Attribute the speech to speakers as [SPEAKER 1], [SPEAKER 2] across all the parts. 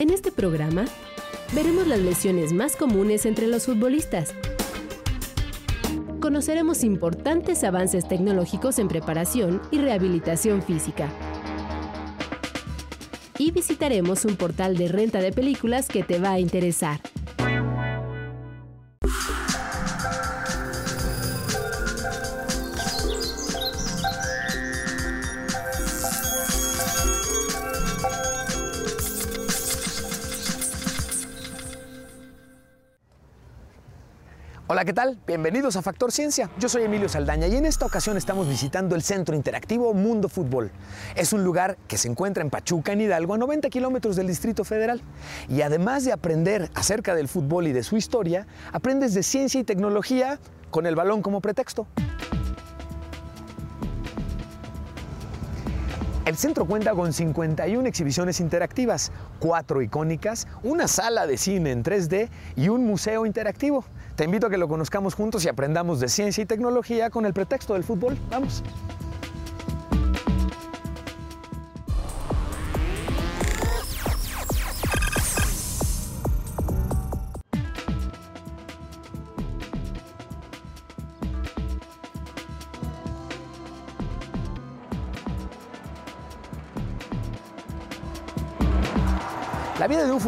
[SPEAKER 1] En este programa veremos las lesiones más comunes entre los futbolistas. Conoceremos importantes avances tecnológicos en preparación y rehabilitación física. Y visitaremos un portal de renta de películas que te va a interesar.
[SPEAKER 2] ¿Qué tal? Bienvenidos a Factor Ciencia. Yo soy Emilio Saldaña y en esta ocasión estamos visitando el Centro Interactivo Mundo Fútbol. Es un lugar que se encuentra en Pachuca, en Hidalgo, a 90 kilómetros del Distrito Federal. Y además de aprender acerca del fútbol y de su historia, aprendes de ciencia y tecnología con el balón como pretexto. El centro cuenta con 51 exhibiciones interactivas, cuatro icónicas, una sala de cine en 3D y un museo interactivo. Te invito a que lo conozcamos juntos y aprendamos de ciencia y tecnología con el pretexto del fútbol. Vamos.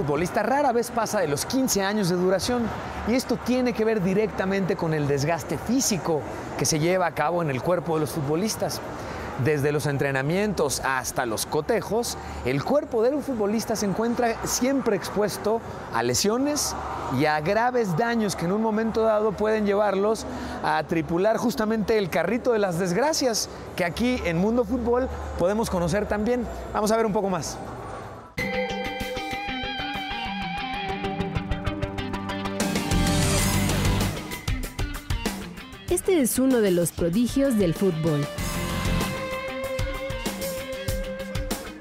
[SPEAKER 2] Futbolista rara vez pasa de los 15 años de duración y esto tiene que ver directamente con el desgaste físico que se lleva a cabo en el cuerpo de los futbolistas. Desde los entrenamientos hasta los cotejos, el cuerpo de un futbolista se encuentra siempre expuesto a lesiones y a graves daños que en un momento dado pueden llevarlos a tripular justamente el carrito de las desgracias que aquí en Mundo Fútbol podemos conocer también. Vamos a ver un poco más.
[SPEAKER 1] Este es uno de los prodigios del fútbol.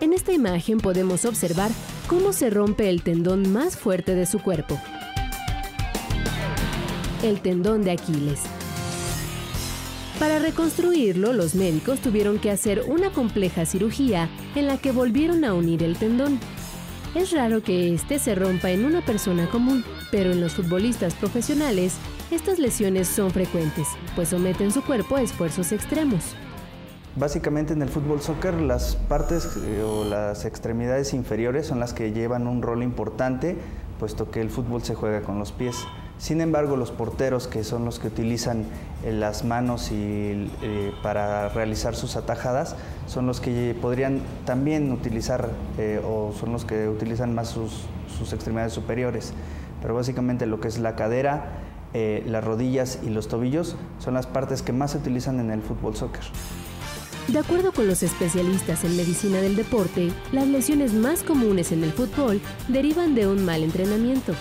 [SPEAKER 1] En esta imagen podemos observar cómo se rompe el tendón más fuerte de su cuerpo, el tendón de Aquiles. Para reconstruirlo, los médicos tuvieron que hacer una compleja cirugía en la que volvieron a unir el tendón. Es raro que este se rompa en una persona común, pero en los futbolistas profesionales estas lesiones son frecuentes, pues someten su cuerpo a esfuerzos extremos.
[SPEAKER 3] Básicamente en el fútbol soccer las partes eh, o las extremidades inferiores son las que llevan un rol importante, puesto que el fútbol se juega con los pies. Sin embargo, los porteros, que son los que utilizan eh, las manos y, eh, para realizar sus atajadas, son los que podrían también utilizar o son los que utilizan más sus, sus extremidades superiores. Pero básicamente lo que es la cadera, eh, las rodillas y los tobillos son las partes que más se utilizan en el fútbol soccer.
[SPEAKER 1] De acuerdo con los especialistas en medicina del deporte, las lesiones más comunes en el fútbol derivan de un mal entrenamiento.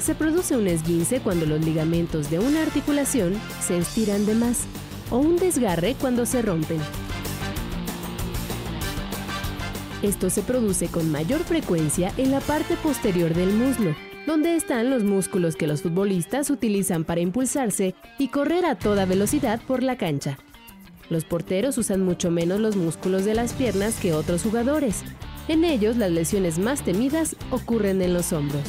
[SPEAKER 1] Se produce un esguince cuando los ligamentos de una articulación se estiran de más o un desgarre cuando se rompen. Esto se produce con mayor frecuencia en la parte posterior del muslo, donde están los músculos que los futbolistas utilizan para impulsarse y correr a toda velocidad por la cancha. Los porteros usan mucho menos los músculos de las piernas que otros jugadores. En ellos las lesiones más temidas ocurren en los hombros.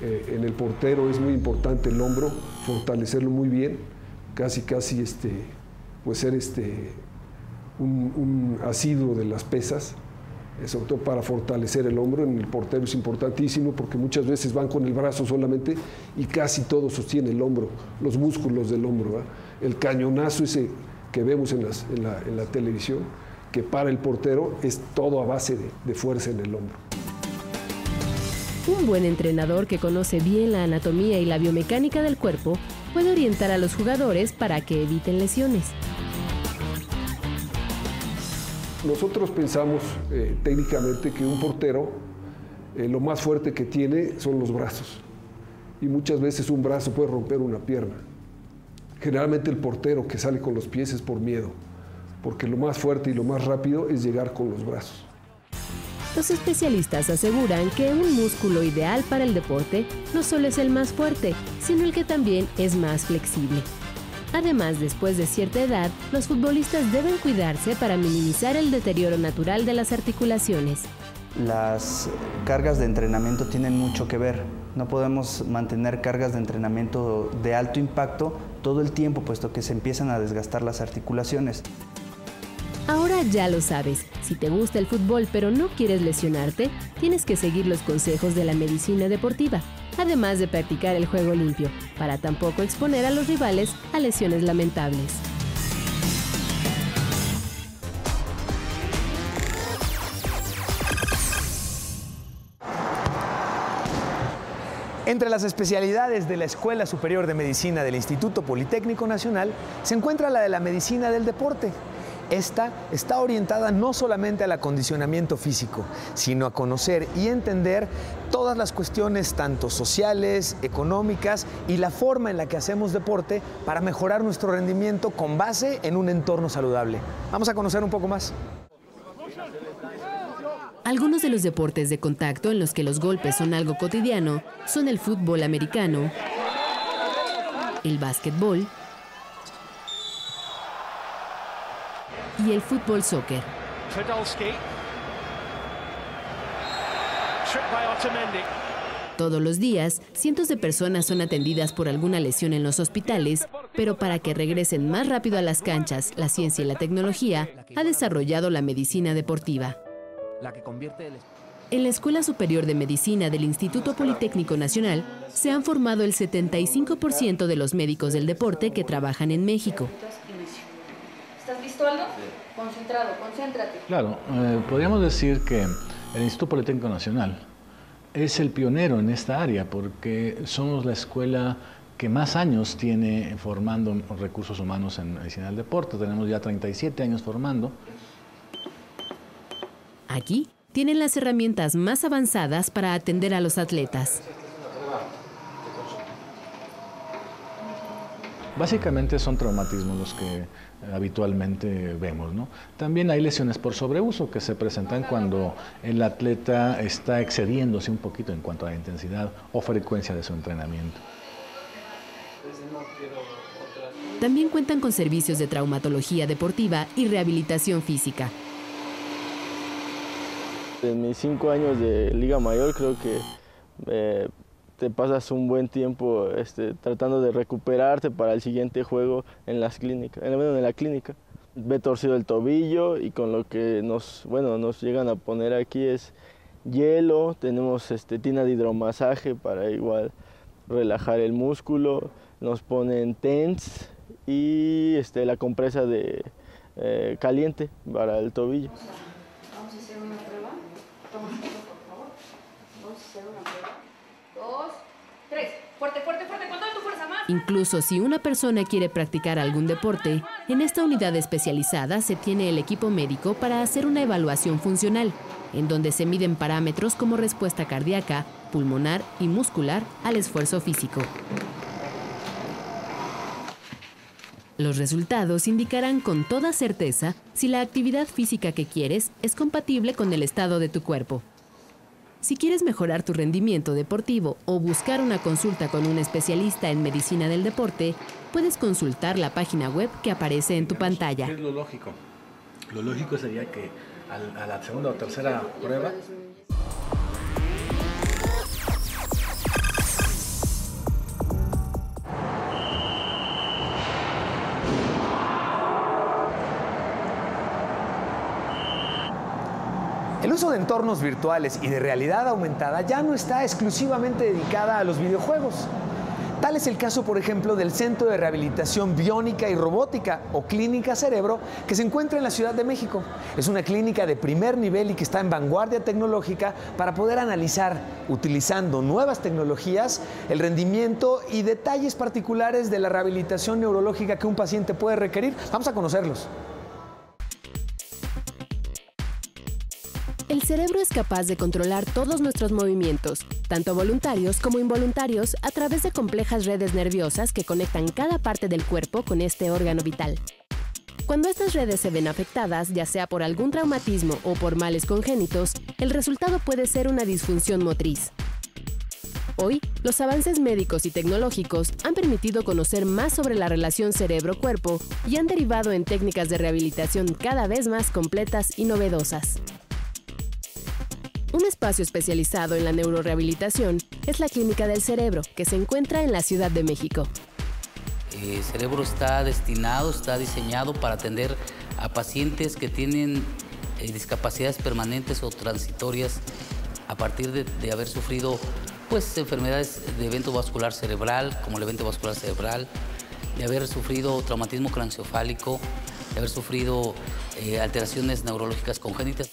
[SPEAKER 4] Eh, en el portero es muy importante el hombro, fortalecerlo muy bien, casi casi este, pues ser este, un, un asiduo de las pesas, sobre todo para fortalecer el hombro. En el portero es importantísimo porque muchas veces van con el brazo solamente y casi todo sostiene el hombro, los músculos del hombro. El cañonazo ese que vemos en, la, televisión, que para el portero es todo a base de, de fuerza en el hombro.
[SPEAKER 1] Un buen entrenador que conoce bien la anatomía y la biomecánica del cuerpo puede orientar a los jugadores para que eviten lesiones.
[SPEAKER 4] Nosotros pensamos eh, técnicamente que un portero eh, lo más fuerte que tiene son los brazos. Y muchas veces un brazo puede romper una pierna. Generalmente el portero que sale con los pies es por miedo, porque lo más fuerte y lo más rápido es llegar con los brazos.
[SPEAKER 1] Los especialistas aseguran que un músculo ideal para el deporte no solo es el más fuerte, sino el que también es más flexible. Además, después de cierta edad, los futbolistas deben cuidarse para minimizar el deterioro natural de las articulaciones.
[SPEAKER 3] las cargas de entrenamiento tienen mucho que ver. No podemos mantener cargas de entrenamiento de alto impacto todo el tiempo, puesto que se empiezan a desgastar las articulaciones.
[SPEAKER 1] Ahora ya lo sabes, si te gusta el fútbol pero no quieres lesionarte, tienes que seguir los consejos de la medicina deportiva, además de practicar el juego limpio, para tampoco exponer a los rivales a lesiones lamentables.
[SPEAKER 2] Entre las especialidades de la Escuela Superior de Medicina del Instituto Politécnico Nacional se encuentra la de la medicina del deporte. Esta está orientada no solamente al acondicionamiento físico, sino a conocer y entender todas las cuestiones tanto sociales, económicas y la forma en la que hacemos deporte para mejorar nuestro rendimiento con base en un entorno saludable. Vamos a conocer un poco más.
[SPEAKER 1] Algunos de los deportes de contacto en los que los golpes son algo cotidiano son el fútbol americano, el básquetbol y el fútbol soccer. Todos los días, cientos de personas son atendidas por alguna lesión en los hospitales, pero para que regresen más rápido a las canchas, la ciencia y la tecnología ha desarrollado la medicina deportiva En la Escuela Superior de Medicina del Instituto Politécnico Nacional se han formado el 75% de los médicos del deporte que trabajan en México.
[SPEAKER 5] ¿Estás listo, Aldo? Concentrado, concéntrate.
[SPEAKER 6] Claro, eh, podríamos decir que el Instituto Politécnico Nacional es el pionero en esta área porque somos la escuela que más años tiene formando recursos humanos en medicina del deporte. Tenemos ya 37 años formando.
[SPEAKER 1] Aquí tienen las herramientas más avanzadas para atender a los atletas.
[SPEAKER 6] Básicamente son traumatismos los que habitualmente vemos. ¿no? También hay lesiones por sobreuso que se presentan cuando el atleta está excediéndose un poquito en cuanto a la intensidad o frecuencia de su entrenamiento.
[SPEAKER 1] También cuentan con servicios de traumatología deportiva y rehabilitación física.
[SPEAKER 7] En mis cinco años de Liga Mayor creo que eh, te pasas un buen tiempo este, tratando de recuperarte para el siguiente juego en las clínicas, en, en la clínica. Me torcido el tobillo y con lo que nos, bueno, nos llegan a poner aquí es hielo, tenemos este, tina de hidromasaje para igual relajar el músculo, nos ponen TENS y este, la compresa de eh, caliente para el tobillo.
[SPEAKER 1] Incluso si una persona quiere practicar algún deporte, en esta unidad especializada se tiene el equipo médico para hacer una evaluación funcional, en donde se miden parámetros como respuesta cardíaca, pulmonar y muscular al esfuerzo físico. Los resultados indicarán con toda certeza si la actividad física que quieres es compatible con el estado de tu cuerpo. Si quieres mejorar tu rendimiento deportivo o buscar una consulta con un especialista en medicina del deporte, puedes consultar la página web que aparece en tu pantalla.
[SPEAKER 6] ¿Qué es lo lógico? Lo lógico sería que a la segunda o tercera prueba
[SPEAKER 2] de entornos virtuales y de realidad aumentada ya no está exclusivamente dedicada a los videojuegos. Tal es el caso, por ejemplo, del Centro de Rehabilitación Biónica y Robótica o Clínica Cerebro que se encuentra en la Ciudad de México. Es una clínica de primer nivel y que está en vanguardia tecnológica para poder analizar, utilizando nuevas tecnologías, el rendimiento y detalles particulares de la rehabilitación neurológica que un paciente puede requerir. Vamos a conocerlos.
[SPEAKER 1] El cerebro es capaz de controlar todos nuestros movimientos, tanto voluntarios como involuntarios, a través de complejas redes nerviosas que conectan cada parte del cuerpo con este órgano vital. Cuando estas redes se ven afectadas, ya sea por algún traumatismo o por males congénitos, el resultado puede ser una disfunción motriz. Hoy, los avances médicos y tecnológicos han permitido conocer más sobre la relación cerebro-cuerpo y han derivado en técnicas de rehabilitación cada vez más completas y novedosas. Un espacio especializado en la neurorehabilitación es la Clínica del Cerebro, que se encuentra en la Ciudad de México.
[SPEAKER 8] El cerebro está destinado, está diseñado para atender a pacientes que tienen eh, discapacidades permanentes o transitorias a partir de, haber sufrido pues, enfermedades de evento vascular cerebral, como el evento vascular cerebral, de haber sufrido traumatismo craneoencefálico, de haber sufrido eh, alteraciones neurológicas congénitas.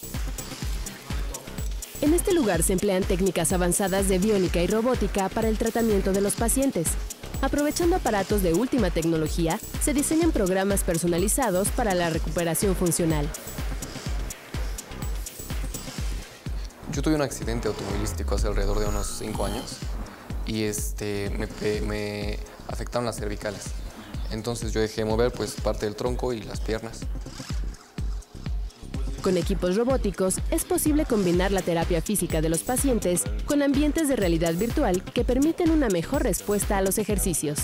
[SPEAKER 1] Este lugar se emplean técnicas avanzadas de biónica y robótica para el tratamiento de los pacientes. Aprovechando aparatos de última tecnología, se diseñan programas personalizados para la recuperación funcional.
[SPEAKER 9] Yo tuve un accidente automovilístico hace alrededor de unos 5 años y este, me, me afectaron las cervicales. Entonces yo dejé de mover pues parte del tronco y las piernas.
[SPEAKER 1] Con equipos robóticos es posible combinar la terapia física de los pacientes con ambientes de realidad virtual que permiten una mejor respuesta a los ejercicios.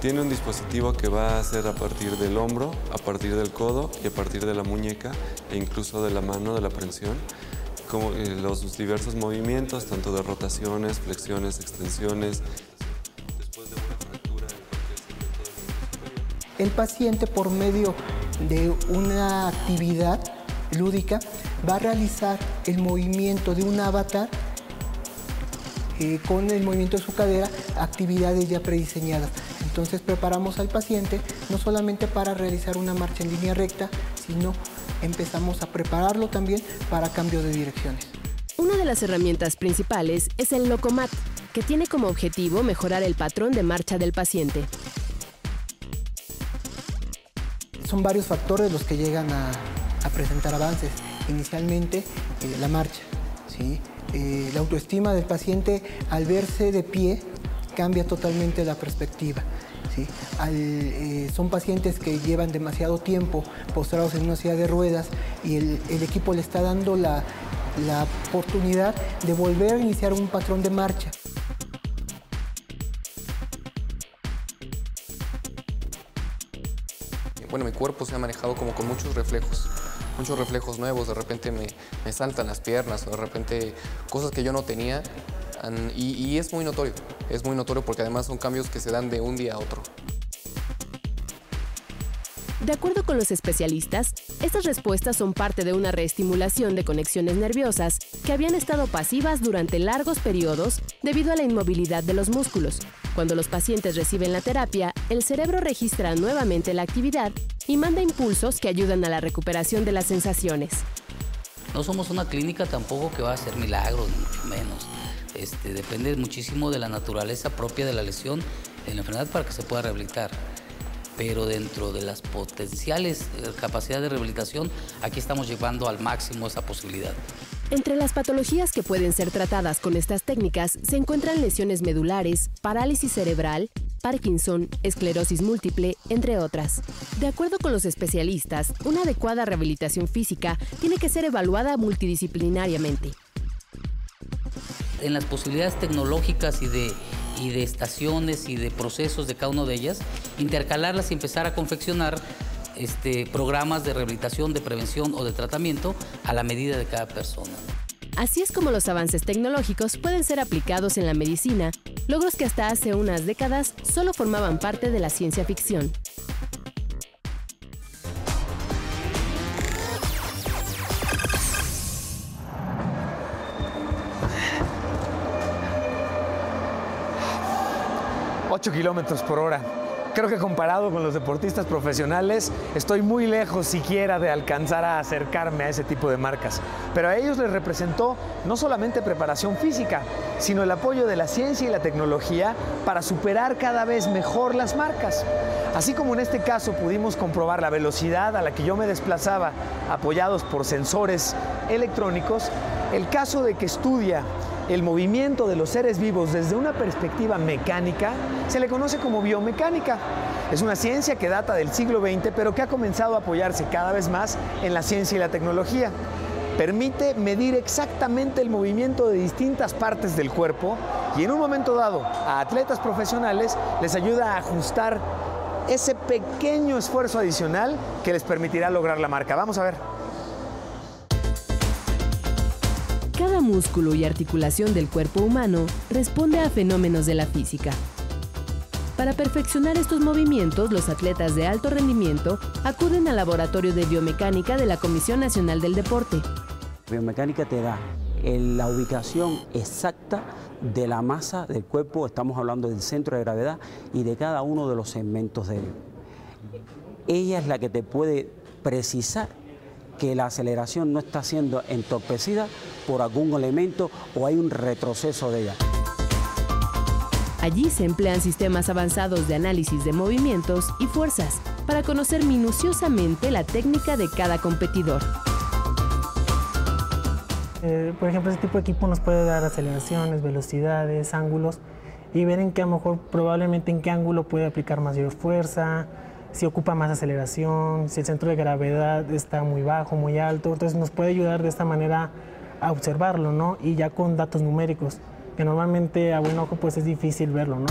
[SPEAKER 10] Tiene un dispositivo que va a hacer a partir del hombro, a partir del codo y a partir de la muñeca e incluso de la mano, de la prensión, como eh, los diversos movimientos, tanto de rotaciones, flexiones, extensiones,
[SPEAKER 11] el paciente por medio de una actividad lúdica va a realizar el movimiento de un avatar eh, con el movimiento de su cadera, actividades ya prediseñadas. Entonces preparamos al paciente no solamente para realizar una marcha en línea recta, sino empezamos a prepararlo también para cambio de direcciones.
[SPEAKER 1] Una de las herramientas principales es el Locomat, que tiene como objetivo mejorar el patrón de marcha del paciente
[SPEAKER 11] son varios factores los que llegan a, presentar avances. Inicialmente, eh, la marcha. Eh, la autoestima del paciente al verse de pie cambia totalmente la perspectiva. Eh, son pacientes que llevan demasiado tiempo postrados en una silla de ruedas y el, equipo le está dando la, la oportunidad de volver a iniciar un patrón de marcha.
[SPEAKER 9] Bueno, mi cuerpo se ha manejado como con muchos reflejos, muchos reflejos nuevos, de repente me, saltan las piernas o de repente cosas que yo no tenía y, y es muy notorio, es muy notorio porque además son cambios que se dan de un día a otro.
[SPEAKER 1] De acuerdo con los especialistas, estas respuestas son parte de una reestimulación de conexiones nerviosas que habían estado pasivas durante largos periodos debido a la inmovilidad de los músculos. Cuando los pacientes reciben la terapia, el cerebro registra nuevamente la actividad y manda impulsos que ayudan a la recuperación de las sensaciones.
[SPEAKER 8] No somos una clínica tampoco que va a hacer milagros, ni mucho menos. Este, depende muchísimo de la naturaleza propia de la lesión, de la enfermedad para que se pueda rehabilitar pero dentro de las potenciales eh, capacidades de rehabilitación, aquí estamos llevando al máximo esa posibilidad.
[SPEAKER 1] Entre las patologías que pueden ser tratadas con estas técnicas se encuentran lesiones medulares, parálisis cerebral, Parkinson, esclerosis múltiple, entre otras. De acuerdo con los especialistas, una adecuada rehabilitación física tiene que ser evaluada multidisciplinariamente.
[SPEAKER 8] En las posibilidades tecnológicas y de estaciones y de procesos de cada una de ellas, intercalarlas y empezar a confeccionar este, programas de rehabilitación, de prevención o de tratamiento a la medida de cada persona.
[SPEAKER 1] Así es como los avances tecnológicos pueden ser aplicados en la medicina, logros que hasta hace unas décadas solo formaban parte de la ciencia ficción.
[SPEAKER 2] 8 kilómetros por hora. Creo que comparado con los deportistas profesionales, estoy muy lejos siquiera de alcanzar a acercarme a ese tipo de marcas. Pero a ellos les representó no solamente preparación física, sino el apoyo de la ciencia y la tecnología para superar cada vez mejor las marcas. Así como en este caso pudimos comprobar la velocidad a la que yo me desplazaba apoyados por sensores electrónicos, el caso de que estudia el movimiento de los seres vivos desde una perspectiva mecánica se le conoce como biomecánica. Es una ciencia que data del siglo XX, pero que ha comenzado a apoyarse cada vez más en la ciencia y la tecnología. Permite medir exactamente el movimiento de distintas partes del cuerpo y en un momento dado a atletas profesionales les ayuda a ajustar ese pequeño esfuerzo adicional que les permitirá lograr la marca. Vamos a ver.
[SPEAKER 1] Cada músculo y articulación del cuerpo humano responde a fenómenos de la física. Para perfeccionar estos movimientos, los atletas de alto rendimiento acuden al laboratorio de biomecánica de la Comisión Nacional del Deporte.
[SPEAKER 12] Biomecánica te da la ubicación exacta de la masa del cuerpo, estamos hablando del centro de gravedad y de cada uno de los segmentos de él. Ella es la que te puede precisar que la aceleración no está siendo entorpecida por algún elemento o hay un retroceso de ella.
[SPEAKER 1] Allí se emplean sistemas avanzados de análisis de movimientos y fuerzas para conocer minuciosamente la técnica de cada competidor.
[SPEAKER 13] Eh, por ejemplo, este tipo de equipo nos puede dar aceleraciones, velocidades, ángulos y ver en qué a lo mejor probablemente en qué ángulo puede aplicar mayor fuerza, si ocupa más aceleración, si el centro de gravedad está muy bajo, muy alto. Entonces nos puede ayudar de esta manera a observarlo, ¿no? Y ya con datos numéricos, que normalmente a buen ojo pues es difícil verlo, ¿no?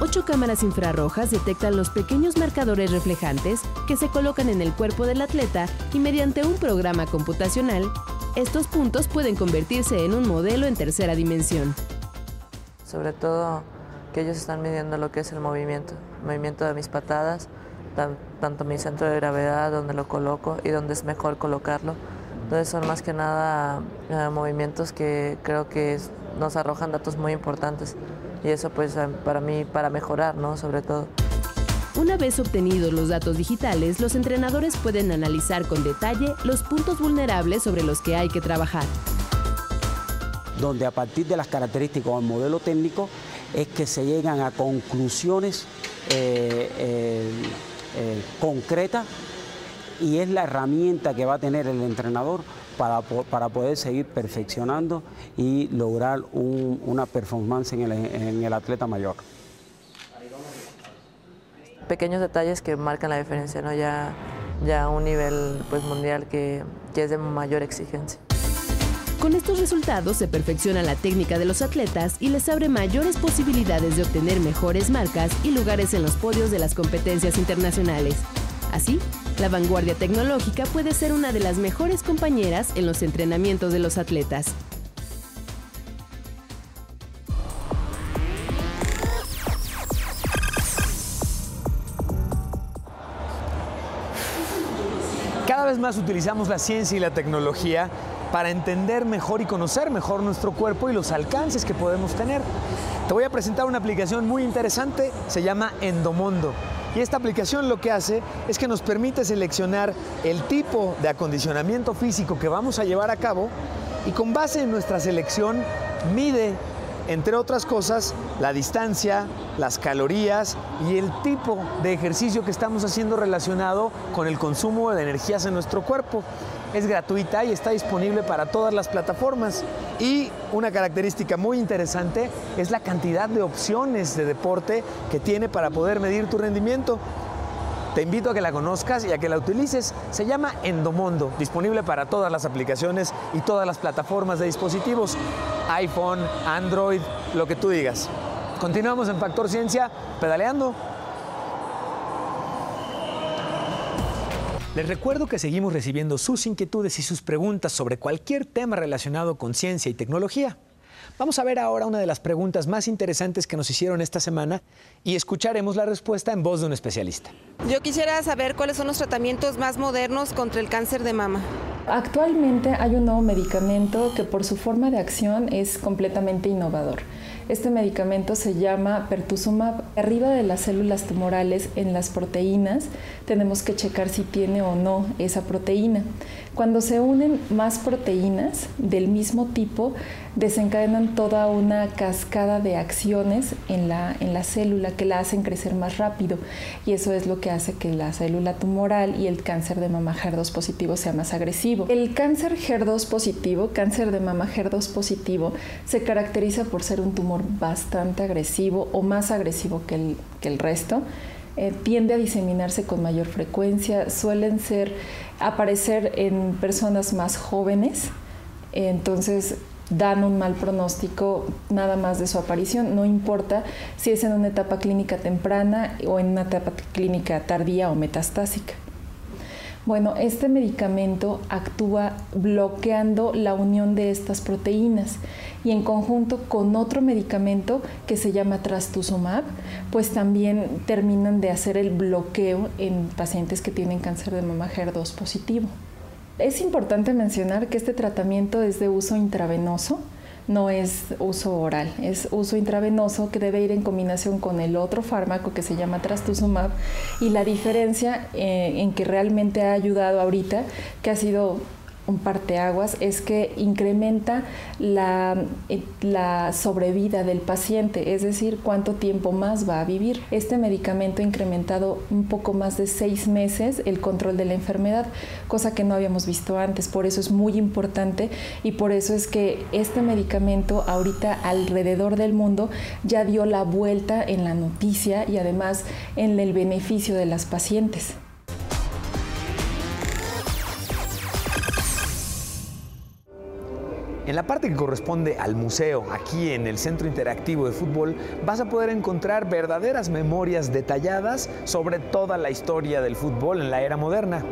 [SPEAKER 1] Ocho cámaras infrarrojas detectan los pequeños marcadores reflejantes que se colocan en el cuerpo del atleta y mediante un programa computacional, estos puntos pueden convertirse en un modelo en tercera dimensión.
[SPEAKER 14] Sobre todo que ellos están midiendo lo que es el movimiento, el movimiento de mis patadas, tanto mi centro de gravedad, donde lo coloco y donde es mejor colocarlo. Entonces son más que nada eh, movimientos que creo que nos arrojan datos muy importantes y eso pues eh, para mí, para mejorar, ¿no? Sobre todo.
[SPEAKER 1] Una vez obtenidos los datos digitales, los entrenadores pueden analizar con detalle los puntos vulnerables sobre los que hay que trabajar.
[SPEAKER 12] Donde a partir de las características del modelo técnico es que se llegan a conclusiones eh, eh, eh, concretas y es la herramienta que va a tener el entrenador para, poder seguir perfeccionando y lograr una performance en el, atleta mayor.
[SPEAKER 14] Pequeños detalles que marcan la diferencia, ¿no? ya, ya a un nivel pues, mundial que es de mayor exigencia.
[SPEAKER 1] Con estos resultados se perfecciona la técnica de los atletas y les abre mayores posibilidades de obtener mejores marcas y lugares en los podios de las competencias internacionales. Así, la vanguardia tecnológica puede ser una de las mejores compañeras en los entrenamientos de los atletas.
[SPEAKER 2] Cada vez más utilizamos la ciencia y la tecnología para entender mejor y conocer mejor nuestro cuerpo y los alcances que podemos tener. Te voy a presentar una aplicación muy interesante, se llama Endomondo. Y esta aplicación lo que hace es que nos permite seleccionar el tipo de acondicionamiento físico que vamos a llevar a cabo y con base en nuestra selección mide, entre otras cosas, la distancia, las calorías y el tipo de ejercicio que estamos haciendo relacionado con el consumo de energías en nuestro cuerpo es gratuita y está disponible para todas las plataformas. Y una característica muy interesante es la cantidad de opciones de deporte que tiene para poder medir tu rendimiento. Te invito a que la conozcas y a que la utilices. Se llama Endomondo, disponible para todas las aplicaciones y todas las plataformas de dispositivos, iPhone, Android, lo que tú digas. Continuamos en Factor Ciencia, pedaleando. Les recuerdo que seguimos recibiendo sus inquietudes y sus preguntas sobre cualquier tema relacionado con ciencia y tecnología. Vamos a ver ahora una de las preguntas más interesantes que nos hicieron esta semana y escucharemos la respuesta en voz de un especialista.
[SPEAKER 15] Yo quisiera saber cuáles son los tratamientos más modernos contra el cáncer de mama.
[SPEAKER 16] Actualmente hay un nuevo medicamento que por su forma de acción es completamente innovador. Este medicamento se llama pertuzumab. Arriba de las células tumorales, en las proteínas, tenemos que checar si tiene o no esa proteína. Cuando se unen más proteínas del mismo tipo, desencadenan toda una cascada de acciones en la, en la célula que la hacen crecer más rápido. Y eso es lo que hace que la célula tumoral y el cáncer de mama HER2 positivo sea más agresivo. El cáncer HER2 positivo, cáncer de mama HER2 positivo, se caracteriza por ser un tumor bastante agresivo o más agresivo que el, que el resto. Eh, tiende a diseminarse con mayor frecuencia, suelen ser aparecer en personas más jóvenes, entonces dan un mal pronóstico nada más de su aparición, no importa si es en una etapa clínica temprana o en una etapa clínica tardía o metastásica. Bueno, este medicamento actúa bloqueando la unión de estas proteínas y en conjunto con otro medicamento que se llama trastuzumab, pues también terminan de hacer el bloqueo en pacientes que tienen cáncer de mama HER2 positivo. Es importante mencionar que este tratamiento es de uso intravenoso, no es uso oral, es uso intravenoso que debe ir en combinación con el otro fármaco que se llama trastuzumab. Y la diferencia eh, en que realmente ha ayudado ahorita, que ha sido un parteaguas es que incrementa la, eh, la, sobrevida del paciente, es decir, cuánto tiempo más va a vivir. Este medicamento ha incrementado un poco más de seis meses el control de la enfermedad, cosa que no habíamos visto antes. Por eso es muy importante y por eso es que este medicamento ahorita alrededor del mundo ya dio la vuelta en la noticia y además en el beneficio de las pacientes.
[SPEAKER 2] En la parte que corresponde al museo, aquí en el Centro Interactivo de Fútbol, vas a poder encontrar verdaderas memorias detalladas sobre toda la historia del fútbol en la era moderna.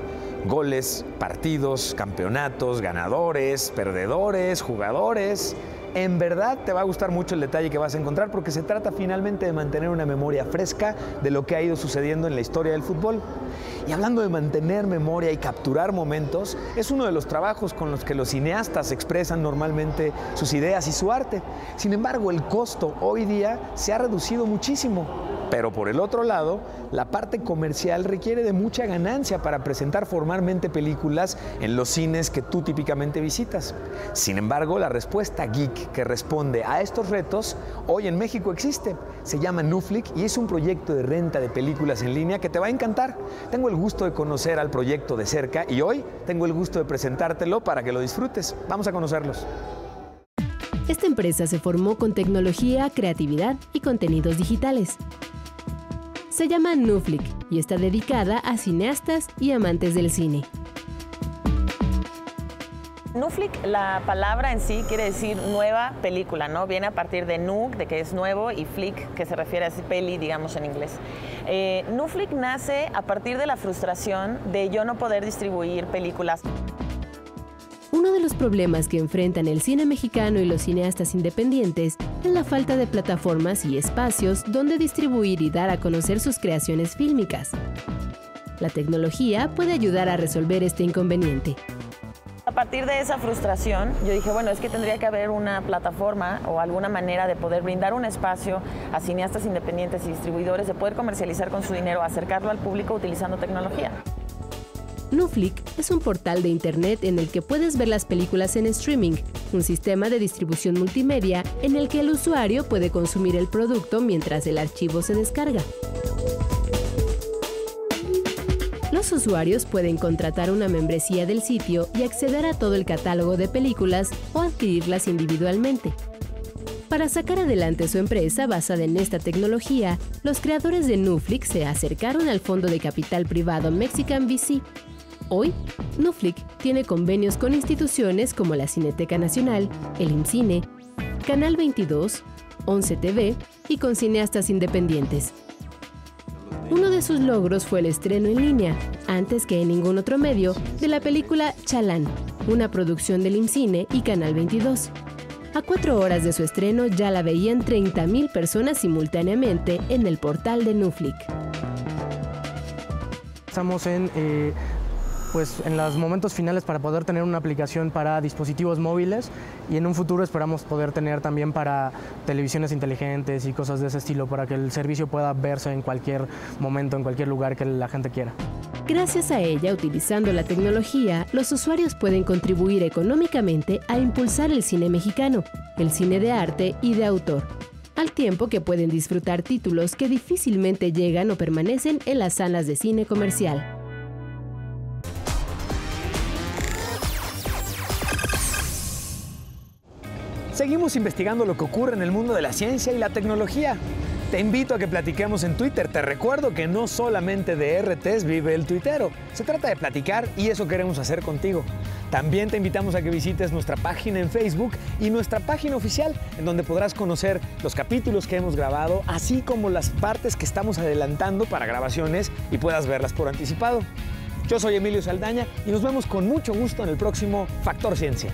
[SPEAKER 2] Goles, partidos, campeonatos, ganadores, perdedores, jugadores, en verdad te va a gustar mucho el detalle que vas a encontrar porque se trata finalmente de mantener una memoria fresca de lo que ha ido sucediendo en la historia del fútbol. Y hablando de mantener memoria y capturar momentos, es uno de los trabajos con los que los cineastas expresan normalmente sus ideas y su arte. Sin embargo, el costo hoy día se ha reducido muchísimo. Pero por el otro lado, la parte comercial requiere de mucha ganancia para presentar formalmente películas en los cines que tú típicamente visitas. Sin embargo, la respuesta geek que responde a estos retos hoy en México existe. Se llama Nuflick y es un proyecto de renta de películas en línea que te va a encantar. Tengo el gusto de conocer al proyecto de cerca y hoy tengo el gusto de presentártelo para que lo disfrutes. Vamos a conocerlos.
[SPEAKER 1] Esta empresa se formó con tecnología, creatividad y contenidos digitales. Se llama Nuflick y está dedicada a cineastas y amantes del cine.
[SPEAKER 17] Nuflick, la palabra en sí quiere decir nueva película, ¿no? Viene a partir de nu, de que es nuevo, y flick, que se refiere a peli, digamos en inglés. Eh, Nuflick nace a partir de la frustración de yo no poder distribuir películas.
[SPEAKER 1] Uno de los problemas que enfrentan el cine mexicano y los cineastas independientes es la falta de plataformas y espacios donde distribuir y dar a conocer sus creaciones fílmicas. La tecnología puede ayudar a resolver este inconveniente.
[SPEAKER 17] A partir de esa frustración, yo dije, bueno, es que tendría que haber una plataforma o alguna manera de poder brindar un espacio a cineastas independientes y distribuidores de poder comercializar con su dinero, acercarlo al público utilizando tecnología.
[SPEAKER 1] Nuflick es un portal de Internet en el que puedes ver las películas en streaming, un sistema de distribución multimedia en el que el usuario puede consumir el producto mientras el archivo se descarga. Los usuarios pueden contratar una membresía del sitio y acceder a todo el catálogo de películas o adquirirlas individualmente. Para sacar adelante su empresa basada en esta tecnología, los creadores de Nuflix se acercaron al fondo de capital privado Mexican VC Hoy, Nuflick tiene convenios con instituciones como la Cineteca Nacional, el IMCINE, Canal 22, 11 TV y con cineastas independientes. Uno de sus logros fue el estreno en línea, antes que en ningún otro medio, de la película Chalán, una producción del IMCINE y Canal 22. A cuatro horas de su estreno ya la veían 30.000 personas simultáneamente en el portal de Nuflick.
[SPEAKER 18] Estamos en eh, pues en los momentos finales para poder tener una aplicación para dispositivos móviles y en un futuro esperamos poder tener también para televisiones inteligentes y cosas de ese estilo para que el servicio pueda verse en cualquier momento, en cualquier lugar que la gente quiera.
[SPEAKER 1] Gracias a ella, utilizando la tecnología, los usuarios pueden contribuir económicamente a impulsar el cine mexicano, el cine de arte y de autor, al tiempo que pueden disfrutar títulos que difícilmente llegan o permanecen en las salas de cine comercial.
[SPEAKER 2] Seguimos investigando lo que ocurre en el mundo de la ciencia y la tecnología. Te invito a que platiquemos en Twitter. Te recuerdo que no solamente de RTs vive el tuitero. Se trata de platicar y eso queremos hacer contigo. También te invitamos a que visites nuestra página en Facebook y nuestra página oficial, en donde podrás conocer los capítulos que hemos grabado, así como las partes que estamos adelantando para grabaciones y puedas verlas por anticipado. Yo soy Emilio Saldaña y nos vemos con mucho gusto en el próximo Factor Ciencia.